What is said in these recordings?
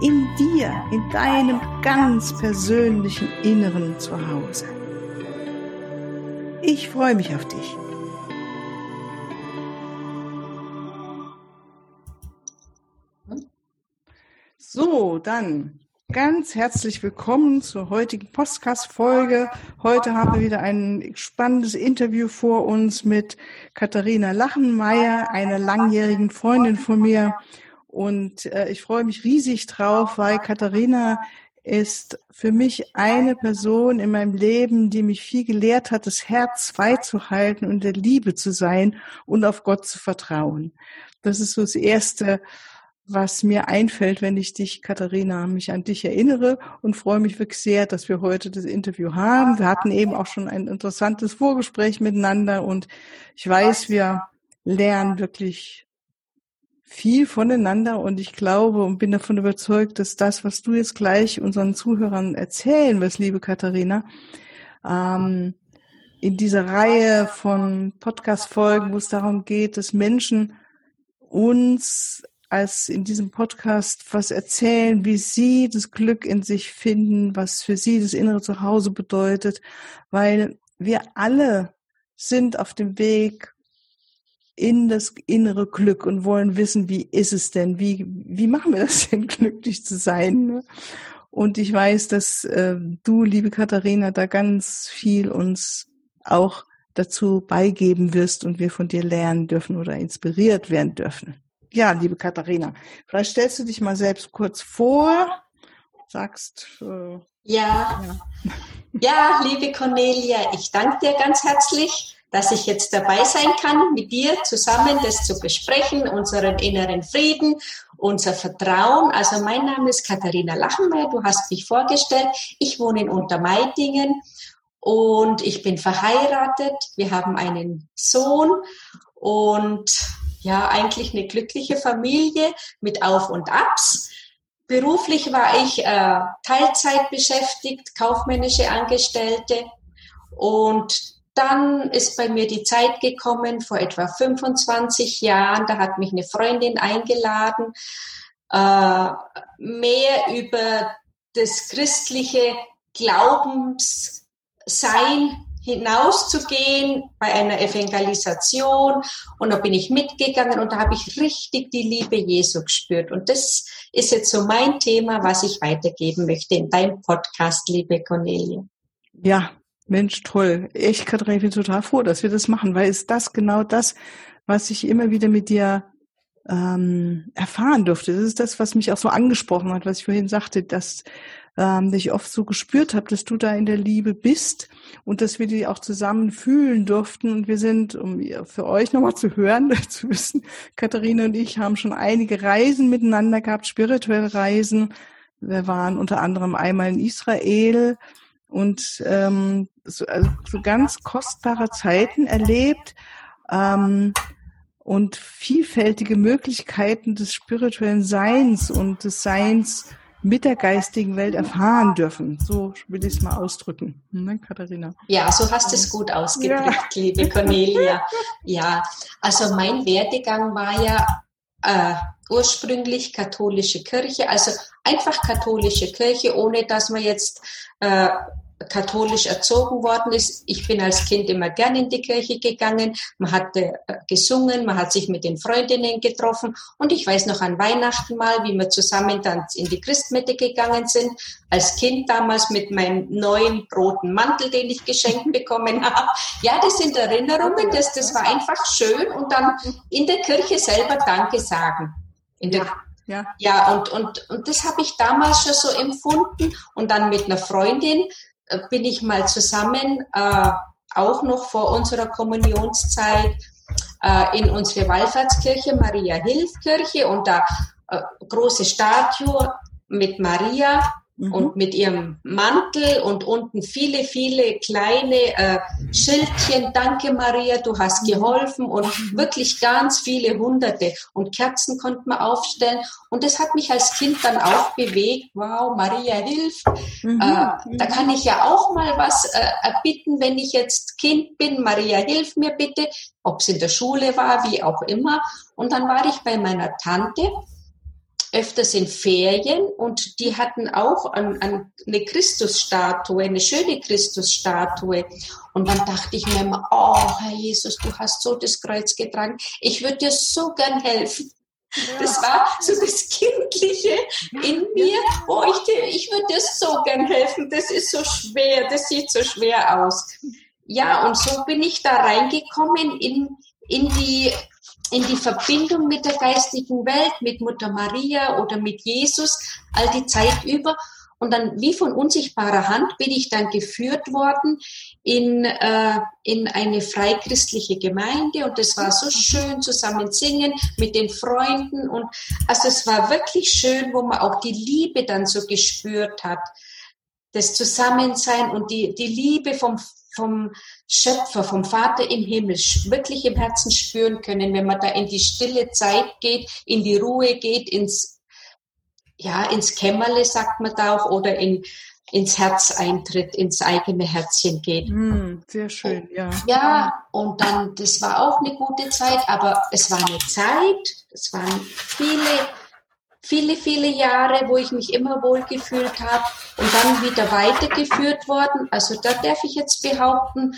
in dir, in deinem ganz persönlichen Inneren zu Hause. Ich freue mich auf dich. So, dann ganz herzlich willkommen zur heutigen Podcast-Folge. Heute haben wir wieder ein spannendes Interview vor uns mit Katharina Lachenmeier, einer langjährigen Freundin von mir. Und äh, ich freue mich riesig drauf, weil Katharina ist für mich eine Person in meinem Leben, die mich viel gelehrt hat, das Herz frei zu halten und der Liebe zu sein und auf Gott zu vertrauen. Das ist so das Erste, was mir einfällt, wenn ich dich, Katharina, mich an dich erinnere und freue mich wirklich sehr, dass wir heute das Interview haben. Wir hatten eben auch schon ein interessantes Vorgespräch miteinander und ich weiß, wir lernen wirklich viel voneinander und ich glaube und bin davon überzeugt, dass das, was du jetzt gleich unseren Zuhörern erzählen wirst, liebe Katharina, ähm, in dieser Reihe von Podcast-Folgen, wo es darum geht, dass Menschen uns als in diesem Podcast was erzählen, wie sie das Glück in sich finden, was für sie das innere Zuhause bedeutet, weil wir alle sind auf dem Weg in das innere Glück und wollen wissen, wie ist es denn, wie, wie machen wir das denn, glücklich zu sein. Ne? Und ich weiß, dass äh, du, liebe Katharina, da ganz viel uns auch dazu beigeben wirst und wir von dir lernen dürfen oder inspiriert werden dürfen. Ja, liebe Katharina, vielleicht stellst du dich mal selbst kurz vor, sagst. Äh, ja. ja, ja, liebe Cornelia, ich danke dir ganz herzlich dass ich jetzt dabei sein kann, mit dir zusammen das zu besprechen, unseren inneren Frieden, unser Vertrauen. Also mein Name ist Katharina Lachenmeier, du hast mich vorgestellt. Ich wohne in Untermeidingen und ich bin verheiratet. Wir haben einen Sohn und ja, eigentlich eine glückliche Familie mit Auf und Abs. Beruflich war ich äh, Teilzeit beschäftigt, kaufmännische Angestellte und dann ist bei mir die Zeit gekommen, vor etwa 25 Jahren, da hat mich eine Freundin eingeladen, äh, mehr über das christliche Glaubenssein hinauszugehen bei einer Evangelisation. Und da bin ich mitgegangen und da habe ich richtig die Liebe Jesu gespürt. Und das ist jetzt so mein Thema, was ich weitergeben möchte in deinem Podcast, liebe Cornelia. Ja, Mensch, toll. Ich, Katrin, bin total froh, dass wir das machen, weil ist das genau das, was ich immer wieder mit dir ähm, erfahren durfte. Das ist das, was mich auch so angesprochen hat, was ich vorhin sagte, dass ähm, ich oft so gespürt habe, dass du da in der Liebe bist und dass wir die auch zusammen fühlen durften. Und wir sind, um für euch nochmal zu hören, zu wissen, Katharina und ich haben schon einige Reisen miteinander gehabt, spirituelle Reisen. Wir waren unter anderem einmal in Israel, und ähm, so, also so ganz kostbare Zeiten erlebt ähm, und vielfältige Möglichkeiten des spirituellen Seins und des Seins mit der geistigen Welt erfahren dürfen. So will ich es mal ausdrücken. Ne, Katharina? Ja, so hast du es gut ausgedrückt, ja. liebe Cornelia. Ja, also mein Werdegang war ja äh, ursprünglich katholische Kirche, also einfach katholische Kirche, ohne dass man jetzt äh, katholisch erzogen worden ist. Ich bin als Kind immer gern in die Kirche gegangen. Man hat äh, gesungen, man hat sich mit den Freundinnen getroffen. Und ich weiß noch an Weihnachten mal, wie wir zusammen dann in die Christmette gegangen sind. Als Kind damals mit meinem neuen roten Mantel, den ich geschenkt bekommen habe. Ja, das sind Erinnerungen. Das, das war einfach schön. Und dann in der Kirche selber Danke sagen. In der, ja. Ja, und, und, und das habe ich damals schon so empfunden. Und dann mit einer Freundin bin ich mal zusammen, äh, auch noch vor unserer Kommunionszeit, äh, in unsere Wallfahrtskirche, Maria Hilf Kirche und da äh, große Statue mit Maria mhm. und mit ihrem Mantel und unten viele, viele kleine äh, Schildchen. Danke Maria, du hast mhm. geholfen und mhm. wirklich ganz viele Hunderte. Und Kerzen konnte man aufstellen. Und das hat mich als Kind dann auch bewegt. Wow, Maria hilft. Mhm. Äh, da kann ich ja auch mal was äh, erbitten, wenn ich jetzt Kind bin. Maria, hilf mir bitte. Ob es in der Schule war, wie auch immer. Und dann war ich bei meiner Tante öfters in Ferien und die hatten auch an, an eine Christusstatue, eine schöne Christusstatue. Und dann dachte ich mir immer, oh Herr Jesus, du hast so das Kreuz getragen. Ich würde dir so gern helfen. Ja. Das war so das Kindliche in mir, wo ich ich würde dir so gern helfen. Das ist so schwer, das sieht so schwer aus. Ja, und so bin ich da reingekommen in, in die in die Verbindung mit der geistigen Welt, mit Mutter Maria oder mit Jesus, all die Zeit über. Und dann wie von unsichtbarer Hand bin ich dann geführt worden in, äh, in eine freikristliche Gemeinde. Und es war so schön zusammen singen mit den Freunden. Und also es war wirklich schön, wo man auch die Liebe dann so gespürt hat, das Zusammensein und die, die Liebe vom, vom Schöpfer, vom Vater im Himmel wirklich im Herzen spüren können, wenn man da in die stille Zeit geht, in die Ruhe geht, ins, ja, ins Kämmerle, sagt man da auch, oder in, ins Herz eintritt, ins eigene Herzchen geht. Mm, sehr schön, ja. Ja, und dann, das war auch eine gute Zeit, aber es war eine Zeit, es waren viele viele, viele Jahre, wo ich mich immer wohl gefühlt habe und dann wieder weitergeführt worden. Also da darf ich jetzt behaupten,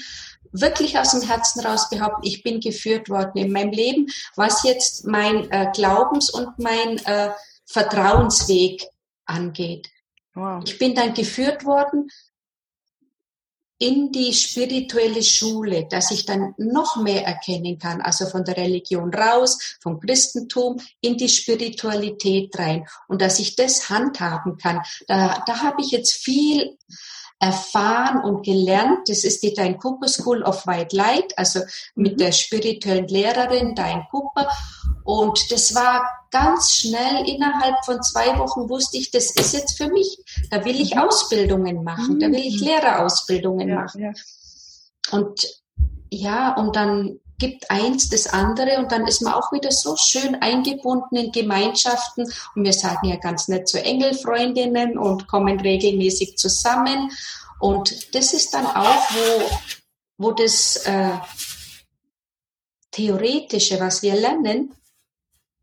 wirklich aus dem Herzen raus behaupten, ich bin geführt worden in meinem Leben, was jetzt mein äh, Glaubens- und mein äh, Vertrauensweg angeht. Wow. Ich bin dann geführt worden in die spirituelle Schule, dass ich dann noch mehr erkennen kann, also von der Religion raus, vom Christentum in die Spiritualität rein und dass ich das handhaben kann. Da, da habe ich jetzt viel erfahren und gelernt. Das ist die Dein Cooper School of White Light, also mit mhm. der spirituellen Lehrerin Dein Cooper. Und das war ganz schnell, innerhalb von zwei Wochen wusste ich, das ist jetzt für mich. Da will ich mhm. Ausbildungen machen, da will ich mhm. Lehrerausbildungen ja, machen. Ja. Und ja, und dann gibt eins das andere und dann ist man auch wieder so schön eingebunden in Gemeinschaften und wir sagen ja ganz nett zu Engelfreundinnen und kommen regelmäßig zusammen und das ist dann auch, wo, wo das äh, Theoretische, was wir lernen,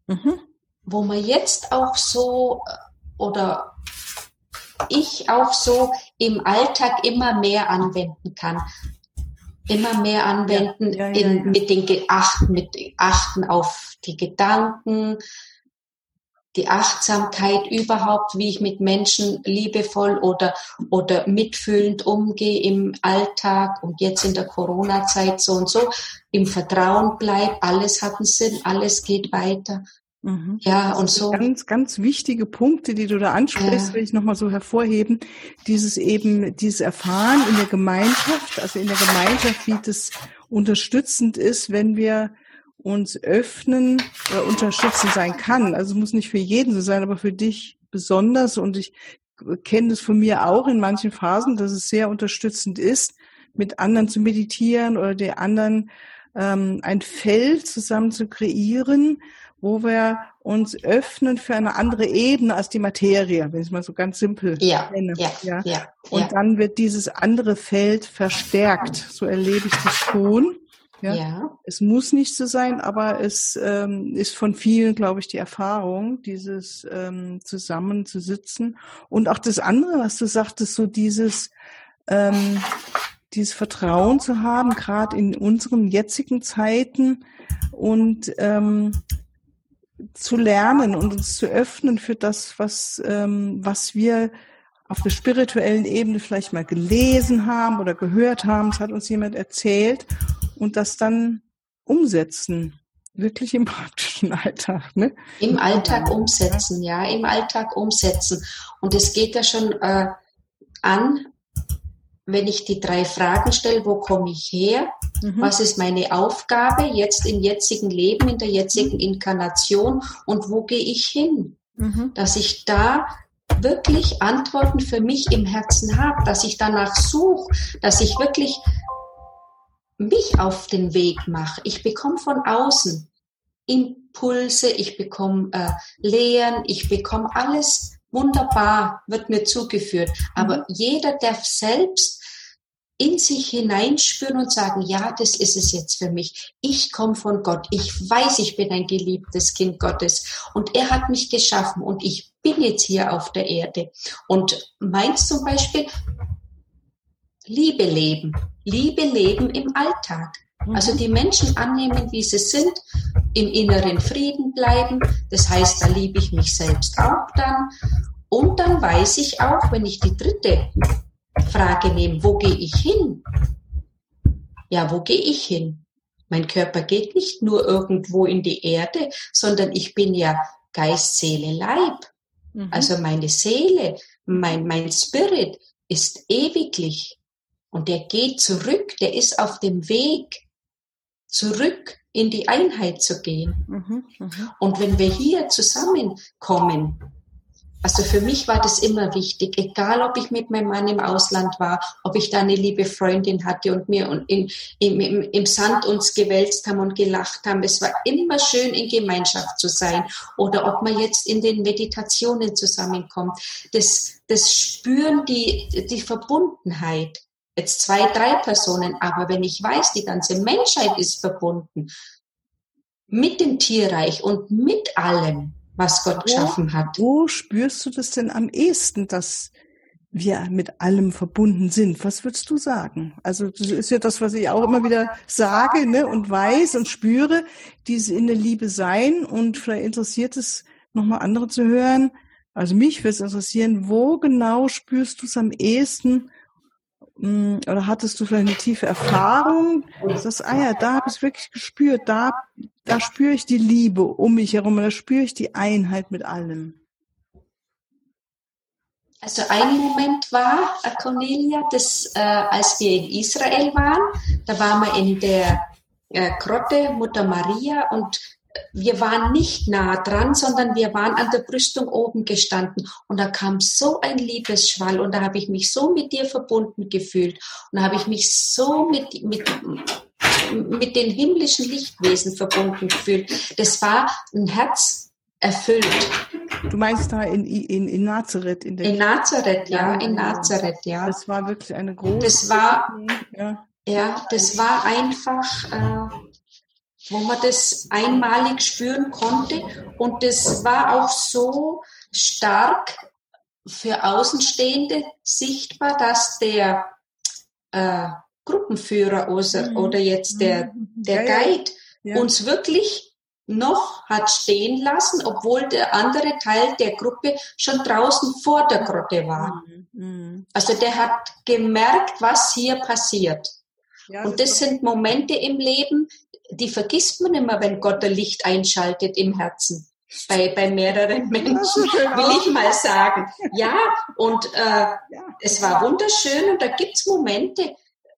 mhm. Wo man jetzt auch so äh, oder ich auch so im Alltag immer mehr anwenden kann. Immer mehr anwenden ja, ja, ja, in, mit den Achten, mit Achten auf die Gedanken, die Achtsamkeit überhaupt, wie ich mit Menschen liebevoll oder, oder mitfühlend umgehe im Alltag. Und jetzt in der Corona-Zeit so und so, im Vertrauen bleib, alles hat einen Sinn, alles geht weiter. Mhm. Ja, und so. Ganz, ganz wichtige Punkte, die du da ansprichst, ja. will ich nochmal so hervorheben. Dieses eben, dieses Erfahren in der Gemeinschaft, also in der Gemeinschaft, wie das unterstützend ist, wenn wir uns öffnen oder unterstützend sein kann. Also es muss nicht für jeden so sein, aber für dich besonders. Und ich kenne das von mir auch in manchen Phasen, dass es sehr unterstützend ist, mit anderen zu meditieren oder der anderen ähm, ein Feld zusammen zu kreieren, wo wir uns öffnen für eine andere Ebene als die Materie, wenn ich es mal so ganz simpel ja, nenne. Ja, ja, ja, Und ja. dann wird dieses andere Feld verstärkt. So erlebe ich das schon. Ja. ja. Es muss nicht so sein, aber es ähm, ist von vielen, glaube ich, die Erfahrung, dieses ähm, zusammen zu sitzen. Und auch das andere, was du sagtest, so dieses, ähm, dieses Vertrauen zu haben, gerade in unseren jetzigen Zeiten und ähm, zu lernen und uns zu öffnen für das, was, ähm, was wir auf der spirituellen Ebene vielleicht mal gelesen haben oder gehört haben, es hat uns jemand erzählt und das dann umsetzen, wirklich im praktischen Alltag. Ne? Im Alltag umsetzen, ja, im Alltag umsetzen. Und es geht ja schon äh, an wenn ich die drei Fragen stelle, wo komme ich her? Mhm. Was ist meine Aufgabe jetzt im jetzigen Leben, in der jetzigen mhm. Inkarnation und wo gehe ich hin? Mhm. Dass ich da wirklich Antworten für mich im Herzen habe, dass ich danach suche, dass ich wirklich mich auf den Weg mache. Ich bekomme von außen Impulse, ich bekomme äh, Lehren, ich bekomme alles wunderbar, wird mir zugeführt. Aber mhm. jeder darf selbst in sich hineinspüren und sagen, ja, das ist es jetzt für mich. Ich komme von Gott. Ich weiß, ich bin ein geliebtes Kind Gottes. Und er hat mich geschaffen und ich bin jetzt hier auf der Erde. Und meins zum Beispiel, Liebe leben. Liebe leben im Alltag. Also mhm. die Menschen annehmen, wie sie sind, im inneren Frieden bleiben. Das heißt, da liebe ich mich selbst auch dann. Und dann weiß ich auch, wenn ich die dritte Frage nehme, wo gehe ich hin? Ja, wo gehe ich hin? Mein Körper geht nicht nur irgendwo in die Erde, sondern ich bin ja Geist, Seele, Leib. Mhm. Also meine Seele, mein, mein Spirit ist ewiglich. Und der geht zurück, der ist auf dem Weg zurück in die Einheit zu gehen. Mhm, mh. Und wenn wir hier zusammenkommen, also für mich war das immer wichtig, egal ob ich mit meinem Mann im Ausland war, ob ich da eine liebe Freundin hatte und mir in, in, im, im Sand uns gewälzt haben und gelacht haben. Es war immer schön, in Gemeinschaft zu sein. Oder ob man jetzt in den Meditationen zusammenkommt. Das, das spüren die, die Verbundenheit jetzt zwei, drei Personen, aber wenn ich weiß, die ganze Menschheit ist verbunden mit dem Tierreich und mit allem, was Gott wo, geschaffen hat. Wo spürst du das denn am ehesten, dass wir mit allem verbunden sind? Was würdest du sagen? Also das ist ja das, was ich auch immer wieder sage ne, und weiß und spüre, dieses in der Liebe sein und vielleicht interessiert es nochmal andere zu hören. Also mich würde es interessieren, wo genau spürst du es am ehesten, oder hattest du vielleicht eine tiefe Erfahrung? Das, ah ja, da habe ich es wirklich gespürt, da, da spüre ich die Liebe um mich herum, da spüre ich die Einheit mit allem. Also ein Moment war, Cornelia, dass äh, als wir in Israel waren, da waren wir in der äh, Grotte Mutter Maria und wir waren nicht nah dran, sondern wir waren an der Brüstung oben gestanden. Und da kam so ein Liebesschwall und da habe ich mich so mit dir verbunden gefühlt. Und da habe ich mich so mit, mit, mit den himmlischen Lichtwesen verbunden gefühlt. Das war ein Herz erfüllt. Du meinst da in, in, in Nazareth? In, in Nazareth, ja, in Nazareth, ja. Das war wirklich eine große. Das war, ja, ja das war einfach, äh, wo man das einmalig spüren konnte. Und das war auch so stark für Außenstehende sichtbar, dass der äh, Gruppenführer oder, mhm. oder jetzt der, mhm. der Guide ja. uns wirklich noch hat stehen lassen, obwohl der andere Teil der Gruppe schon draußen vor der Grotte war. Mhm. Also der hat gemerkt, was hier passiert. Ja, und das sind Momente im Leben, die vergisst man immer, wenn Gott ein Licht einschaltet im Herzen. Bei, bei mehreren Menschen, will ich mal sagen. Ja, und äh, es war wunderschön und da gibt's Momente,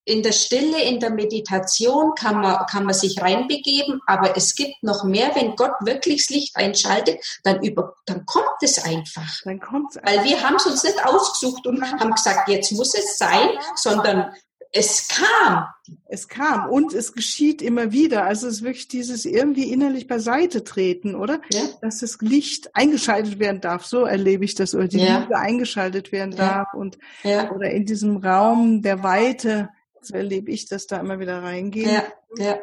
in der Stille, in der Meditation kann man, kann man sich reinbegeben, aber es gibt noch mehr, wenn Gott wirklich das Licht einschaltet, dann, über, dann kommt es einfach. Dann kommt's Weil wir haben es uns nicht ausgesucht und haben gesagt, jetzt muss es sein, sondern es kam. Es kam und es geschieht immer wieder. Also es ist wirklich dieses irgendwie innerlich beiseite treten, oder? Ja. Dass das Licht eingeschaltet werden darf. So erlebe ich das. Oder die ja. Liebe eingeschaltet werden ja. darf. Und. Oder in diesem Raum der Weite, so erlebe ich das da immer wieder reingehen. Ja. Ja.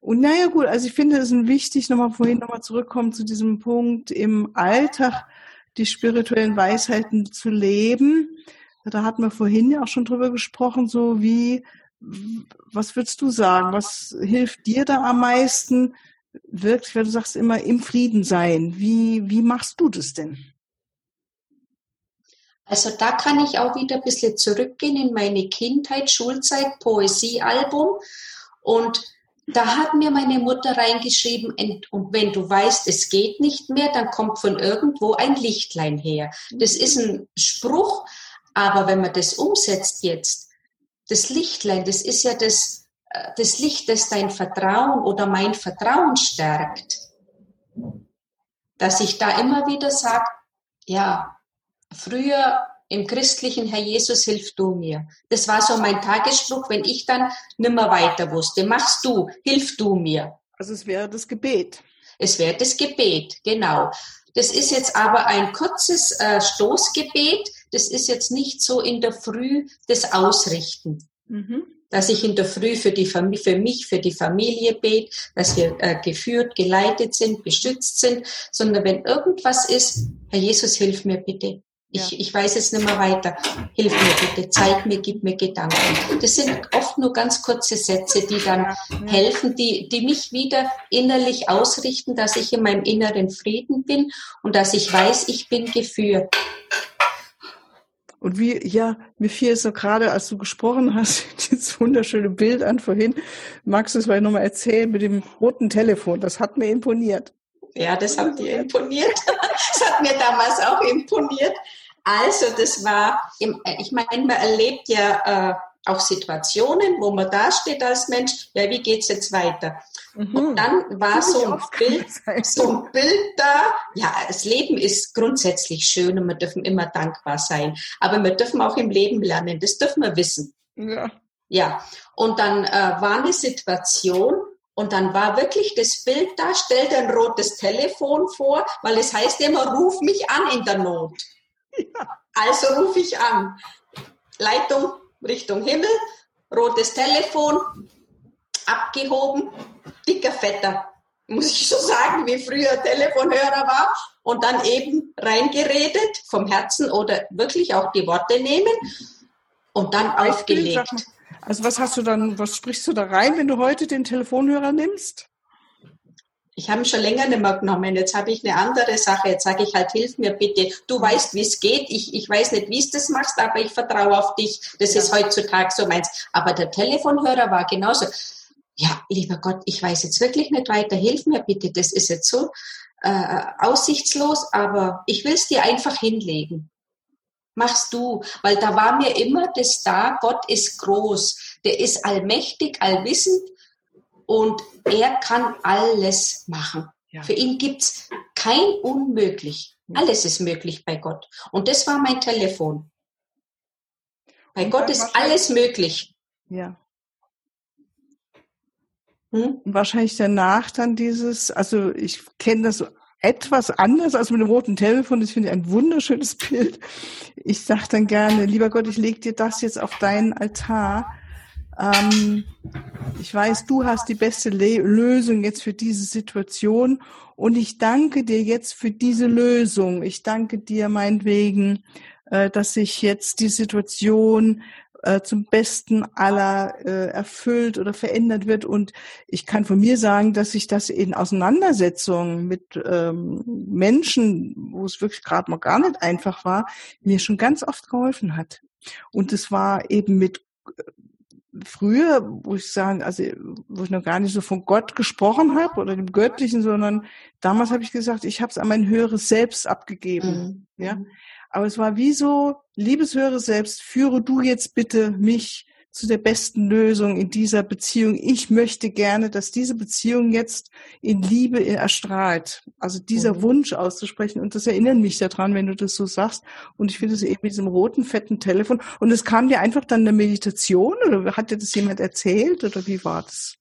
Und naja, gut, also ich finde es ist wichtig, nochmal vorhin nochmal zurückkommen zu diesem Punkt im Alltag, die spirituellen Weisheiten zu leben da hatten wir vorhin ja auch schon drüber gesprochen, so wie, was würdest du sagen? Was hilft dir da am meisten? Wirklich, weil du sagst immer im Frieden sein. Wie, wie machst du das denn? Also da kann ich auch wieder ein bisschen zurückgehen in meine Kindheit, Schulzeit, Poesiealbum. Und da hat mir meine Mutter reingeschrieben, und wenn du weißt, es geht nicht mehr, dann kommt von irgendwo ein Lichtlein her. Das ist ein Spruch, aber wenn man das umsetzt jetzt, das Lichtlein, das ist ja das, äh, das Licht, das dein Vertrauen oder mein Vertrauen stärkt. Dass ich da immer wieder sage, ja, früher im christlichen Herr Jesus, hilf du mir. Das war so mein Tagesspruch, wenn ich dann nimmer weiter wusste. Machst du, hilf du mir. Also es wäre das Gebet. Es wäre das Gebet, genau. Das ist jetzt aber ein kurzes äh, Stoßgebet. Das ist jetzt nicht so in der Früh das Ausrichten. Mhm. Dass ich in der Früh für, die Familie, für mich, für die Familie bete, dass wir äh, geführt, geleitet sind, beschützt sind, sondern wenn irgendwas ist, Herr Jesus, hilf mir bitte. Ich, ja. ich weiß jetzt nicht mehr weiter. Hilf mir bitte, zeig mir, gib mir Gedanken. Das sind oft nur ganz kurze Sätze, die dann ja. helfen, die, die mich wieder innerlich ausrichten, dass ich in meinem inneren Frieden bin und dass ich weiß, ich bin geführt. Und wie, ja, mir fiel es so gerade, als du gesprochen hast, dieses wunderschöne Bild an vorhin. Magst du es mal nochmal erzählen mit dem roten Telefon? Das hat mir imponiert. Ja, das hat dir imponiert. Das hat mir damals auch imponiert. Also das war, ich meine, man erlebt ja auch Situationen, wo man da steht als Mensch, ja, wie geht's jetzt weiter? Mhm. Und dann war so ein Bild, so ein Bild da. Ja, das Leben ist grundsätzlich schön und wir dürfen immer dankbar sein. Aber wir dürfen auch im Leben lernen. Das dürfen wir wissen. Ja. Ja. Und dann äh, war eine Situation, und dann war wirklich das Bild da, stell dir ein rotes Telefon vor, weil es heißt immer, ruf mich an in der Not. Ja. Also rufe ich an. Leitung Richtung Himmel, rotes Telefon, abgehoben, dicker Fetter. Muss ich so sagen, wie früher Telefonhörer war. Und dann eben reingeredet vom Herzen oder wirklich auch die Worte nehmen und dann aufgelegt. Also was hast du dann, was sprichst du da rein, wenn du heute den Telefonhörer nimmst? Ich habe ihn schon länger nicht mehr genommen. Jetzt habe ich eine andere Sache. Jetzt sage ich halt, hilf mir bitte. Du weißt, wie es geht. Ich, ich weiß nicht, wie es das machst, aber ich vertraue auf dich. Das ja. ist heutzutage so meins. Aber der Telefonhörer war genauso. Ja, lieber Gott, ich weiß jetzt wirklich nicht weiter. Hilf mir bitte. Das ist jetzt so äh, aussichtslos, aber ich will es dir einfach hinlegen machst du? Weil da war mir immer das da, Gott ist groß, der ist allmächtig, allwissend und er kann alles machen. Ja. Für ihn gibt's kein Unmöglich. Alles ist möglich bei Gott. Und das war mein Telefon. Bei und Gott ist alles möglich. Ja. Hm? Wahrscheinlich danach dann dieses, also ich kenne das so etwas anders als mit dem roten Telefon. Das finde ich ein wunderschönes Bild. Ich sage dann gerne, lieber Gott, ich lege dir das jetzt auf deinen Altar. Ähm, ich weiß, du hast die beste Le Lösung jetzt für diese Situation und ich danke dir jetzt für diese Lösung. Ich danke dir meinetwegen, äh, dass ich jetzt die Situation äh, zum Besten aller äh, erfüllt oder verändert wird. Und ich kann von mir sagen, dass ich das in Auseinandersetzungen mit ähm, Menschen, wo es wirklich gerade mal gar nicht einfach war, mir schon ganz oft geholfen hat. Und es war eben mit äh, früher, wo ich sagen, also wo ich noch gar nicht so von Gott gesprochen habe oder dem Göttlichen, sondern damals habe ich gesagt, ich habe es an mein höheres Selbst abgegeben. Mhm. Ja, aber es war wie so, liebes höhere Selbst, führe du jetzt bitte mich zu der besten Lösung in dieser Beziehung. Ich möchte gerne, dass diese Beziehung jetzt in Liebe erstrahlt. Also dieser mhm. Wunsch auszusprechen. Und das erinnert mich daran, wenn du das so sagst. Und ich finde es eben mit diesem roten, fetten Telefon. Und es kam dir einfach dann eine Meditation oder hat dir das jemand erzählt oder wie war das?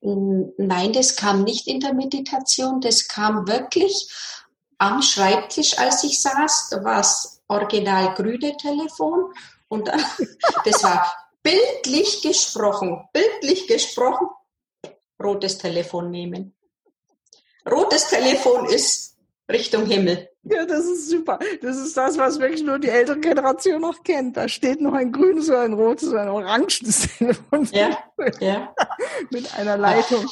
Nein, das kam nicht in der Meditation. Das kam wirklich am Schreibtisch, als ich saß. Da war es original grüne Telefon und das war bildlich gesprochen, bildlich gesprochen, rotes Telefon nehmen. Rotes Telefon ist Richtung Himmel. Ja, das ist super. Das ist das, was wirklich nur die ältere Generation noch kennt. Da steht noch ein grünes oder ein rotes oder ein orangenes Telefon. Ja, ja. Mit einer Leitung.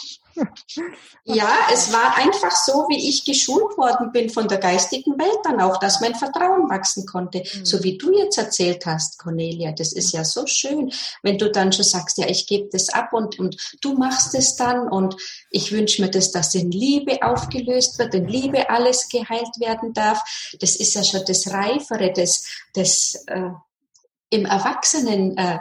Ja, es war einfach so, wie ich geschult worden bin von der geistigen Welt dann auch, dass mein Vertrauen wachsen konnte. Mhm. So wie du jetzt erzählt hast, Cornelia, das ist ja so schön, wenn du dann schon sagst, ja, ich gebe das ab und, und du machst es dann und ich wünsche mir das, dass in Liebe aufgelöst wird, in Liebe alles geheilt werden darf. Das ist ja schon das Reifere, das, das äh, im Erwachsenen äh,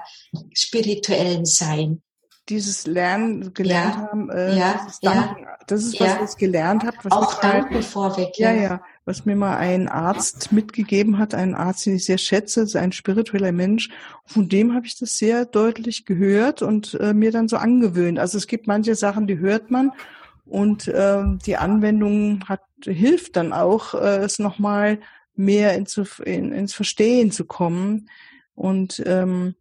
spirituellen Sein dieses Lernen gelernt ja, haben, äh, ja, Danken, ja, das ist was ja. ich gelernt habe. Auch Danken vorweg. Ja, ja, was mir mal ein Arzt mitgegeben hat, ein Arzt, den ich sehr schätze, ist ein spiritueller Mensch. Von dem habe ich das sehr deutlich gehört und äh, mir dann so angewöhnt. Also es gibt manche Sachen, die hört man und äh, die Anwendung hat hilft dann auch, äh, es nochmal mehr ins, in, ins Verstehen zu kommen. Und ähm,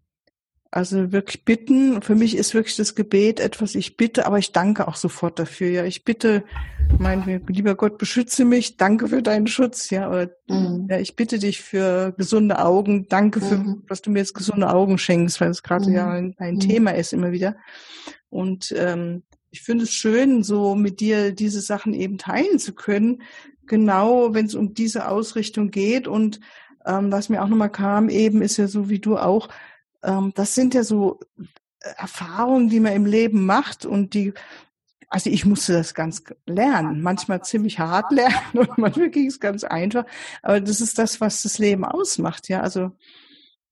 also wirklich bitten. Für mich ist wirklich das Gebet etwas, ich bitte, aber ich danke auch sofort dafür. Ja, ich bitte, mein lieber Gott, beschütze mich, danke für deinen Schutz. Ja, oder mhm. ja, ich bitte dich für gesunde Augen, danke für, mhm. dass du mir jetzt gesunde Augen schenkst, weil es gerade mhm. ja ein, ein mhm. Thema ist immer wieder. Und ähm, ich finde es schön, so mit dir diese Sachen eben teilen zu können, genau wenn es um diese Ausrichtung geht. Und ähm, was mir auch nochmal kam, eben ist ja so wie du auch, das sind ja so äh, Erfahrungen, die man im Leben macht und die, also ich musste das ganz lernen, manchmal ziemlich hart lernen und manchmal ging es ganz einfach, aber das ist das, was das Leben ausmacht, ja, also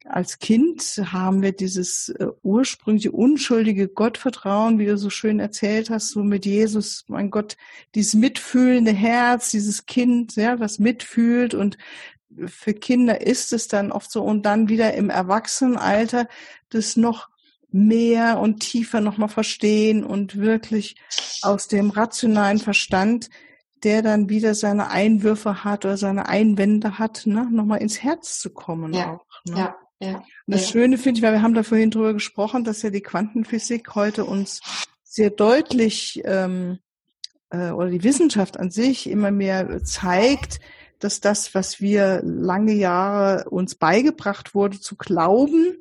als Kind haben wir dieses äh, ursprüngliche, unschuldige Gottvertrauen, wie du so schön erzählt hast, so mit Jesus, mein Gott, dieses mitfühlende Herz, dieses Kind, ja, was mitfühlt und für Kinder ist es dann oft so und dann wieder im Erwachsenenalter das noch mehr und tiefer nochmal verstehen und wirklich aus dem rationalen Verstand, der dann wieder seine Einwürfe hat oder seine Einwände hat, ne, nochmal ins Herz zu kommen. Ja, auch, ne? ja, ja. Und das ja. Schöne finde ich, weil wir haben da vorhin drüber gesprochen, dass ja die Quantenphysik heute uns sehr deutlich ähm, äh, oder die Wissenschaft an sich immer mehr zeigt, dass das, was wir lange Jahre uns beigebracht wurde zu glauben,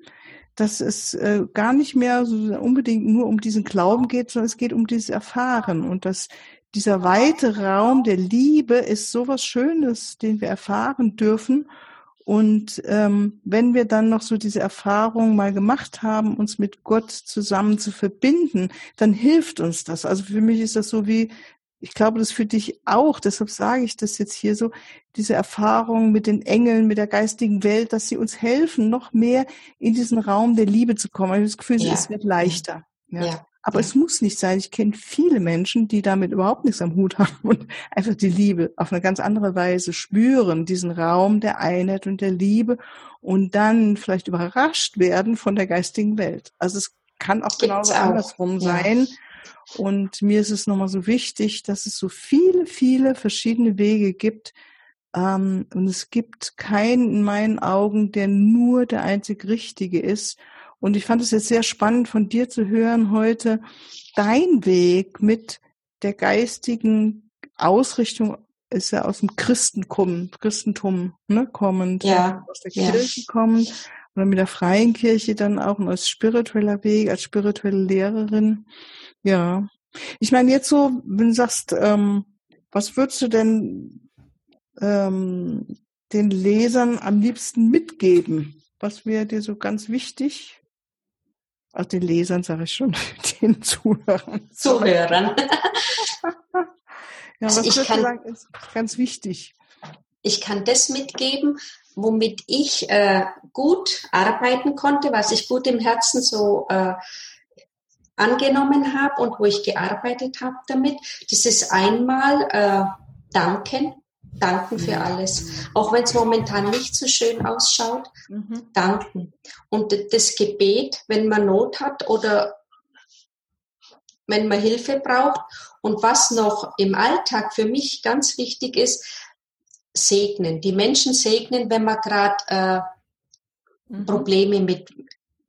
dass es äh, gar nicht mehr so unbedingt nur um diesen Glauben geht, sondern es geht um dieses Erfahren und dass dieser weite Raum der Liebe ist so was Schönes, den wir erfahren dürfen. Und ähm, wenn wir dann noch so diese Erfahrung mal gemacht haben, uns mit Gott zusammen zu verbinden, dann hilft uns das. Also für mich ist das so wie ich glaube, das für dich auch, deshalb sage ich das jetzt hier so, diese Erfahrung mit den Engeln, mit der geistigen Welt, dass sie uns helfen, noch mehr in diesen Raum der Liebe zu kommen. Ich habe das Gefühl, ja. es wird leichter. Ja. ja. Aber ja. es muss nicht sein. Ich kenne viele Menschen, die damit überhaupt nichts am Hut haben und einfach die Liebe auf eine ganz andere Weise spüren, diesen Raum der Einheit und der Liebe und dann vielleicht überrascht werden von der geistigen Welt. Also es kann auch Gibt's genauso auch. andersrum sein und mir ist es nochmal so wichtig, dass es so viele, viele verschiedene Wege gibt. Ähm, und es gibt keinen in meinen Augen, der nur der einzig Richtige ist. Und ich fand es jetzt sehr spannend von dir zu hören heute, dein Weg mit der geistigen Ausrichtung ist ja aus dem Christentum, Christentum ne, kommend, ja, aus der Kirche ja. kommend oder mit der freien Kirche dann auch und als spiritueller Weg, als spirituelle Lehrerin. Ja. Ich meine, jetzt so, wenn du sagst, ähm, was würdest du denn ähm, den Lesern am liebsten mitgeben? Was wäre dir so ganz wichtig? Also den Lesern sage ich schon, den Zuhörern. Zuhörern. ja, was also würdest du sagen, ist ganz wichtig? Ich kann das mitgeben, womit ich äh, gut arbeiten konnte, was ich gut im Herzen so äh, angenommen habe und wo ich gearbeitet habe damit. Das ist einmal äh, Danken, Danken für alles. Auch wenn es momentan nicht so schön ausschaut, mhm. danken. Und das Gebet, wenn man Not hat oder wenn man Hilfe braucht. Und was noch im Alltag für mich ganz wichtig ist, segnen. Die Menschen segnen, wenn man gerade äh, mhm. Probleme mit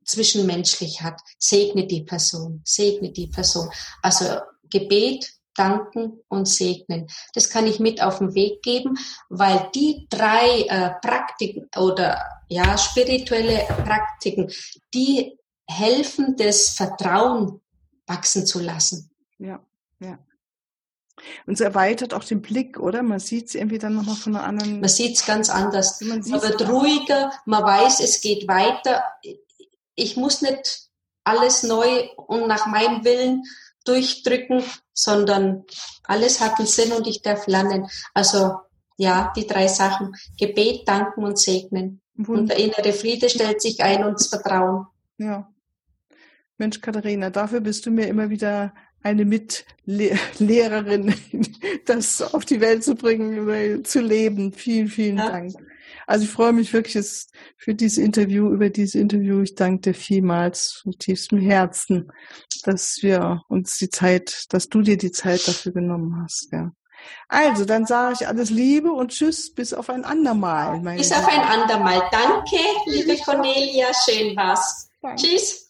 zwischenmenschlich hat. Segne die Person, segne die Person. Also Gebet, danken und segnen. Das kann ich mit auf den Weg geben, weil die drei äh, Praktiken oder ja spirituelle Praktiken, die helfen, das Vertrauen wachsen zu lassen. Ja, ja. Und es erweitert auch den Blick, oder? Man sieht es irgendwie dann nochmal von einer anderen. Man sieht es ganz anders. Man, man wird ruhiger, man weiß, es geht weiter. Ich muss nicht alles neu und nach meinem Willen durchdrücken, sondern alles hat einen Sinn und ich darf lernen. Also ja, die drei Sachen. Gebet, Danken und Segnen. Wunderbar. Und der innere Friede stellt sich ein und das Vertrauen. Ja. Mensch, Katharina, dafür bist du mir immer wieder eine Mitlehrerin, das auf die Welt zu bringen, zu leben. Vielen, vielen ja. Dank. Also ich freue mich wirklich für dieses Interview, über dieses Interview. Ich danke dir vielmals von tiefstem Herzen, dass wir uns die Zeit, dass du dir die Zeit dafür genommen hast. Ja. Also, dann sage ich alles Liebe und Tschüss, bis auf ein andermal. Bis auf ein andermal. Danke, liebe Cornelia, schön was. Danke. Tschüss.